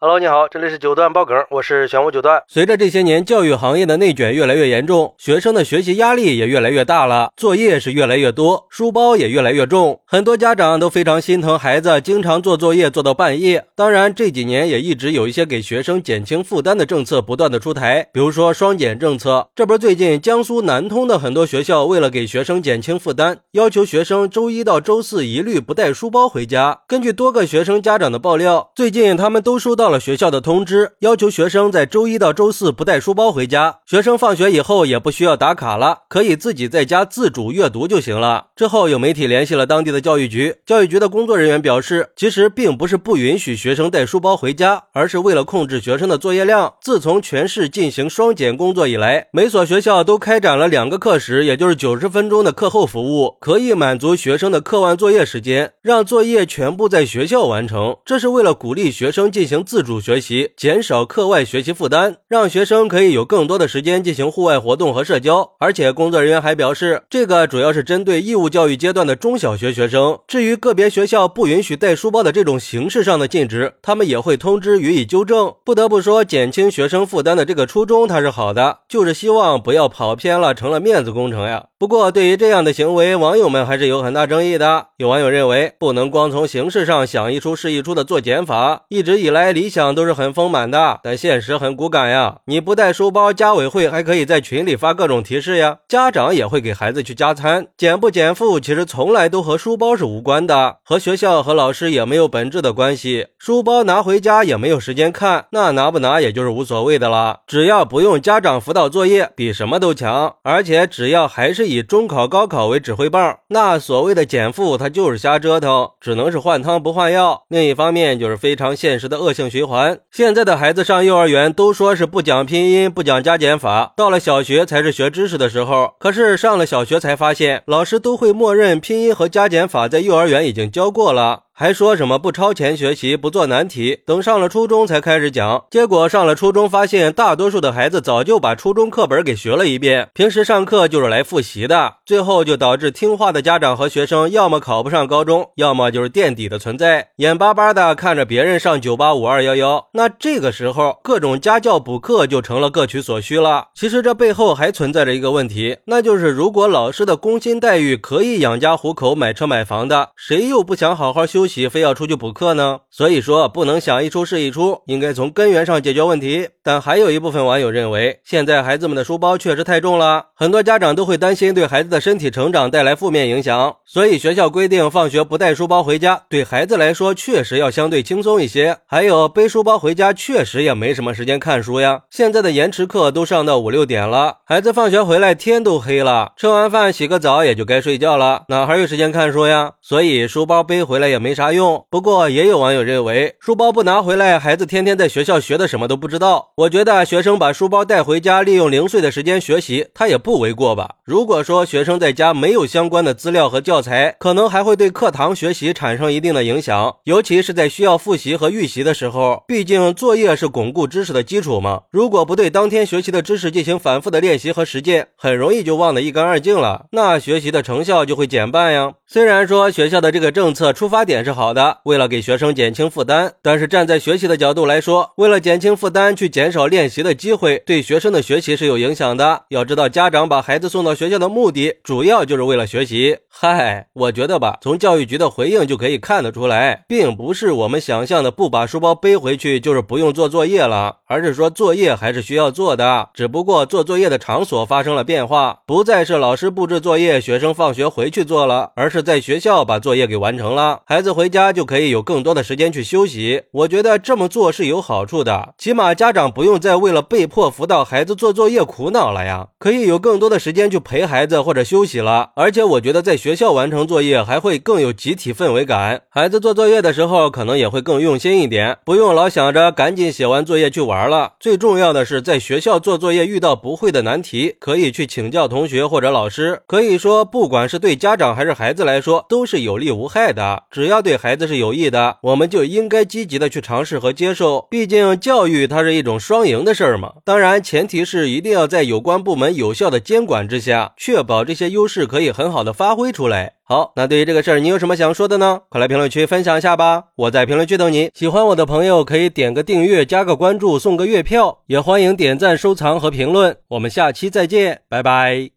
Hello，你好，这里是九段爆梗，我是玄武九段。随着这些年教育行业的内卷越来越严重，学生的学习压力也越来越大了，作业是越来越多，书包也越来越重，很多家长都非常心疼孩子，经常做作业做到半夜。当然，这几年也一直有一些给学生减轻负担的政策不断的出台，比如说双减政策。这不是最近江苏南通的很多学校为了给学生减轻负担，要求学生周一到周四一律不带书包回家。根据多个学生家长的爆料，最近他们都收到。到了学校的通知，要求学生在周一到周四不带书包回家。学生放学以后也不需要打卡了，可以自己在家自主阅读就行了。之后有媒体联系了当地的教育局，教育局的工作人员表示，其实并不是不允许学生带书包回家，而是为了控制学生的作业量。自从全市进行双减工作以来，每所学校都开展了两个课时，也就是九十分钟的课后服务，可以满足学生的课外作业时间，让作业全部在学校完成。这是为了鼓励学生进行自。自主学习，减少课外学习负担，让学生可以有更多的时间进行户外活动和社交。而且工作人员还表示，这个主要是针对义务教育阶段的中小学学生。至于个别学校不允许带书包的这种形式上的禁止，他们也会通知予以纠正。不得不说，减轻学生负担的这个初衷它是好的，就是希望不要跑偏了，成了面子工程呀。不过，对于这样的行为，网友们还是有很大争议的。有网友认为，不能光从形式上想一出是一出的做减法。一直以来，理想都是很丰满的，但现实很骨感呀。你不带书包，家委会还可以在群里发各种提示呀，家长也会给孩子去加餐。减不减负，其实从来都和书包是无关的，和学校和老师也没有本质的关系。书包拿回家也没有时间看，那拿不拿也就是无所谓的了。只要不用家长辅导作业，比什么都强。而且只要还是。以中考、高考为指挥棒，那所谓的减负，它就是瞎折腾，只能是换汤不换药。另一方面，就是非常现实的恶性循环。现在的孩子上幼儿园都说是不讲拼音、不讲加减法，到了小学才是学知识的时候。可是上了小学才发现，老师都会默认拼音和加减法在幼儿园已经教过了。还说什么不超前学习，不做难题，等上了初中才开始讲。结果上了初中，发现大多数的孩子早就把初中课本给学了一遍，平时上课就是来复习的。最后就导致听话的家长和学生要么考不上高中，要么就是垫底的存在，眼巴巴的看着别人上九八五二幺幺。那这个时候，各种家教补课就成了各取所需了。其实这背后还存在着一个问题，那就是如果老师的工薪待遇可以养家糊口、买车买房的，谁又不想好好休？非要出去补课呢？所以说不能想一出是一出，应该从根源上解决问题。但还有一部分网友认为，现在孩子们的书包确实太重了，很多家长都会担心对孩子的身体成长带来负面影响，所以学校规定放学不带书包回家，对孩子来说确实要相对轻松一些。还有背书包回家确实也没什么时间看书呀，现在的延迟课都上到五六点了，孩子放学回来天都黑了，吃完饭洗个澡也就该睡觉了，哪还有时间看书呀？所以书包背回来也没啥用。不过也有网友认为，书包不拿回来，孩子天天在学校学的什么都不知道。我觉得学生把书包带回家，利用零碎的时间学习，他也不为过吧。如果说学生在家没有相关的资料和教材，可能还会对课堂学习产生一定的影响，尤其是在需要复习和预习的时候。毕竟作业是巩固知识的基础嘛。如果不对当天学习的知识进行反复的练习和实践，很容易就忘得一干二净了，那学习的成效就会减半呀。虽然说学校的这个政策出发点是是好的，为了给学生减轻负担，但是站在学习的角度来说，为了减轻负担去。减少练习的机会，对学生的学习是有影响的。要知道，家长把孩子送到学校的目的，主要就是为了学习。嗨，我觉得吧，从教育局的回应就可以看得出来，并不是我们想象的不把书包背回去就是不用做作业了，而是说作业还是需要做的，只不过做作业的场所发生了变化，不再是老师布置作业，学生放学回去做了，而是在学校把作业给完成了，孩子回家就可以有更多的时间去休息。我觉得这么做是有好处的，起码家长。不用再为了被迫辅导孩子做作业苦恼了呀，可以有更多的时间去陪孩子或者休息了。而且我觉得在学校完成作业还会更有集体氛围感，孩子做作业的时候可能也会更用心一点，不用老想着赶紧写完作业去玩了。最重要的是，在学校做作业遇到不会的难题，可以去请教同学或者老师。可以说，不管是对家长还是孩子来说，都是有利无害的。只要对孩子是有益的，我们就应该积极的去尝试和接受。毕竟教育它是一种。双赢的事儿嘛，当然前提是一定要在有关部门有效的监管之下，确保这些优势可以很好的发挥出来。好，那对于这个事儿，你有什么想说的呢？快来评论区分享一下吧！我在评论区等你。喜欢我的朋友可以点个订阅、加个关注、送个月票，也欢迎点赞、收藏和评论。我们下期再见，拜拜。